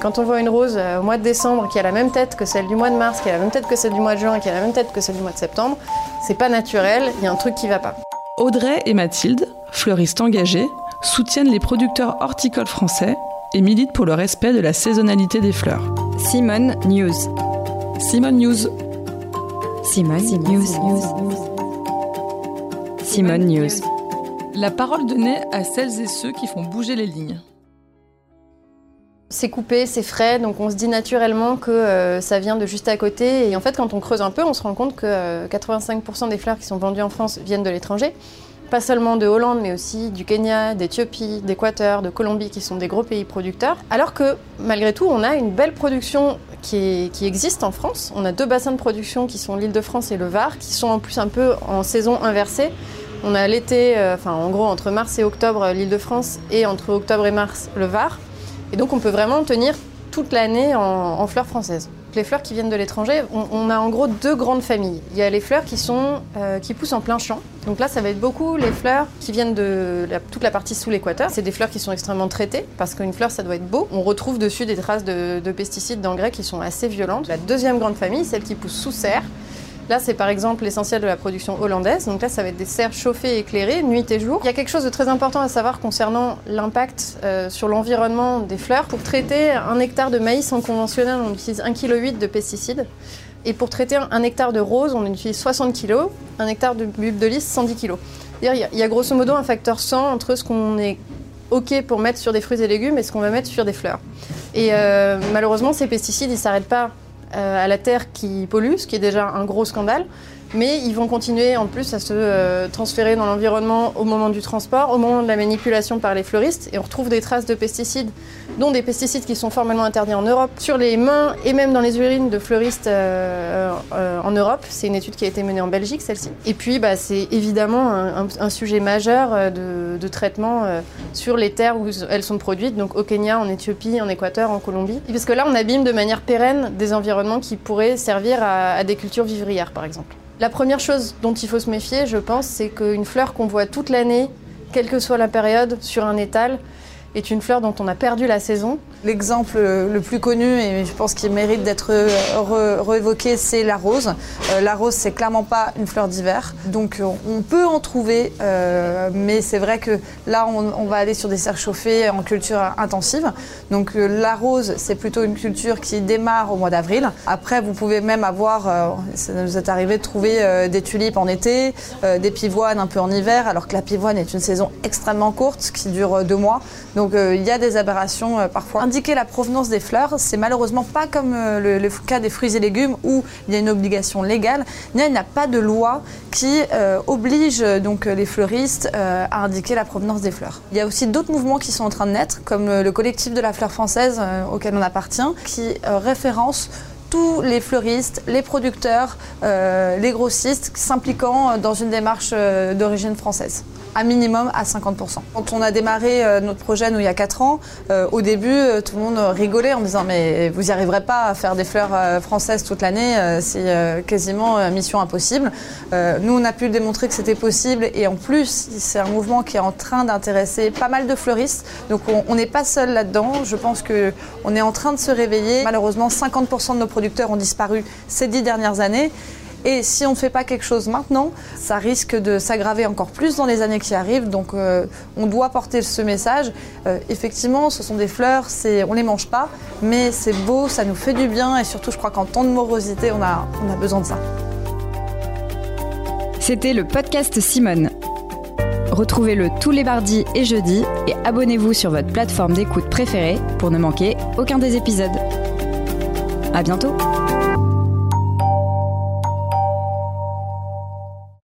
Quand on voit une rose euh, au mois de décembre qui a la même tête que celle du mois de mars, qui a la même tête que celle du mois de juin, qui a la même tête que celle du mois de septembre, c'est pas naturel, il y a un truc qui va pas. Audrey et Mathilde, fleuristes engagées, soutiennent les producteurs horticoles français et militent pour le respect de la saisonnalité des fleurs. Simone News. Simone News. Simone, News. Simone News. La parole donnée à celles et ceux qui font bouger les lignes. C'est coupé, c'est frais, donc on se dit naturellement que euh, ça vient de juste à côté. Et en fait, quand on creuse un peu, on se rend compte que 85% euh, des fleurs qui sont vendues en France viennent de l'étranger. Pas seulement de Hollande, mais aussi du Kenya, d'Éthiopie, d'Équateur, de Colombie, qui sont des gros pays producteurs. Alors que, malgré tout, on a une belle production qui, existe en France. On a deux bassins de production qui sont l'île de France et le Var, qui sont en plus un peu en saison inversée. On a l'été, euh, enfin en gros entre mars et octobre l'île de France et entre octobre et mars le Var. Et donc on peut vraiment tenir toute l'année en, fleurs françaises. Les fleurs qui viennent de l'étranger, on, a en gros deux grandes familles. Il y a les fleurs qui, sont, euh, qui poussent en plein champ. Donc là, ça va être beaucoup les fleurs qui viennent de toute la partie sous l'équateur. C'est des fleurs qui sont extrêmement traitées parce qu'une fleur, ça doit être beau. On retrouve dessus des traces de, de pesticides, d'engrais qui sont assez violentes. La deuxième grande famille, celle qui pousse sous serre. Là, c'est par exemple l'essentiel de la production hollandaise. Donc là, ça va être des serres chauffées et éclairées, nuit et jour. Il y a quelque chose de très important à savoir concernant l'impact euh, sur l'environnement des fleurs. Pour traiter un hectare de maïs en conventionnel, on utilise 1,8 kg de pesticides. Et pour traiter un hectare de rose, on utilise 60 kg. Un hectare de bulbe de lys, 110 kg. Il y a grosso modo un facteur 100 entre ce qu'on est OK pour mettre sur des fruits et légumes et ce qu'on va mettre sur des fleurs. Et euh, malheureusement, ces pesticides, ils ne s'arrêtent pas à la terre qui pollue, ce qui est déjà un gros scandale. Mais ils vont continuer en plus à se euh, transférer dans l'environnement au moment du transport, au moment de la manipulation par les fleuristes. Et on retrouve des traces de pesticides, dont des pesticides qui sont formellement interdits en Europe, sur les mains et même dans les urines de fleuristes euh, en Europe. C'est une étude qui a été menée en Belgique, celle-ci. Et puis, bah, c'est évidemment un, sujet majeur de traitement sur les terres où elles sont produites, donc au Kenya, en Éthiopie, en Équateur, en Colombie. parce que là, on abîme de manière pérenne des environnements qui pourraient servir à, des cultures vivrières, par exemple. La première chose dont il faut se méfier, je pense, c'est qu'une fleur qu'on voit toute l'année, quelle que soit la période, sur un étal, est une fleur dont on a perdu la saison. L'exemple le plus connu, et je pense qu'il mérite d'être réévoqué, c'est la rose. Euh, la rose, c'est clairement pas une fleur d'hiver. Donc on peut en trouver, euh, mais c'est vrai que là, on, va aller sur des serres chauffées en culture intensive. Donc euh, la rose, c'est plutôt une culture qui démarre au mois d'avril. Après, vous pouvez même avoir, ça nous est arrivé de trouver des tulipes en été, des pivoines un peu en hiver, alors que la pivoine est une saison extrêmement courte qui dure deux mois. Donc il y a des aberrations parfois indiquer la provenance des fleurs, c'est malheureusement pas comme euh, le, cas des fruits et légumes où il y a une obligation légale. Il n'y a pas de loi qui euh, oblige euh, donc les fleuristes à indiquer la provenance des fleurs. Il y a aussi d'autres mouvements qui sont en train de naître, comme le collectif de la fleur française auquel on appartient, qui référence tous les fleuristes, les producteurs, les grossistes s'impliquant dans une démarche d'origine française à minimum à 50%. Quand on a démarré euh, notre projet, nous, il y a 4 ans, euh, au début, euh, tout le monde rigolait en disant mais vous n'y arriverez pas à faire des fleurs françaises toute l'année, c'est quasiment mission impossible. nous, on a pu démontrer que c'était possible et en plus, c'est un mouvement qui est en train d'intéresser pas mal de fleuristes. Donc on n'est pas seul là-dedans. Je pense qu'on est en train de se réveiller. Malheureusement, 50% de nos producteurs ont disparu ces 10 dernières années. Et si on ne fait pas quelque chose maintenant, ça risque de s'aggraver encore plus dans les années qui arrivent. Donc euh, on doit porter ce message. Euh, effectivement, ce sont des fleurs, on ne les mange pas, mais c'est beau, ça nous fait du bien et surtout je crois qu'en temps de morosité, on a, on a besoin de ça. C'était le podcast Simone. Retrouvez-le tous les mardis et jeudis et abonnez-vous sur votre plateforme d'écoute préférée pour ne manquer aucun des épisodes. À bientôt!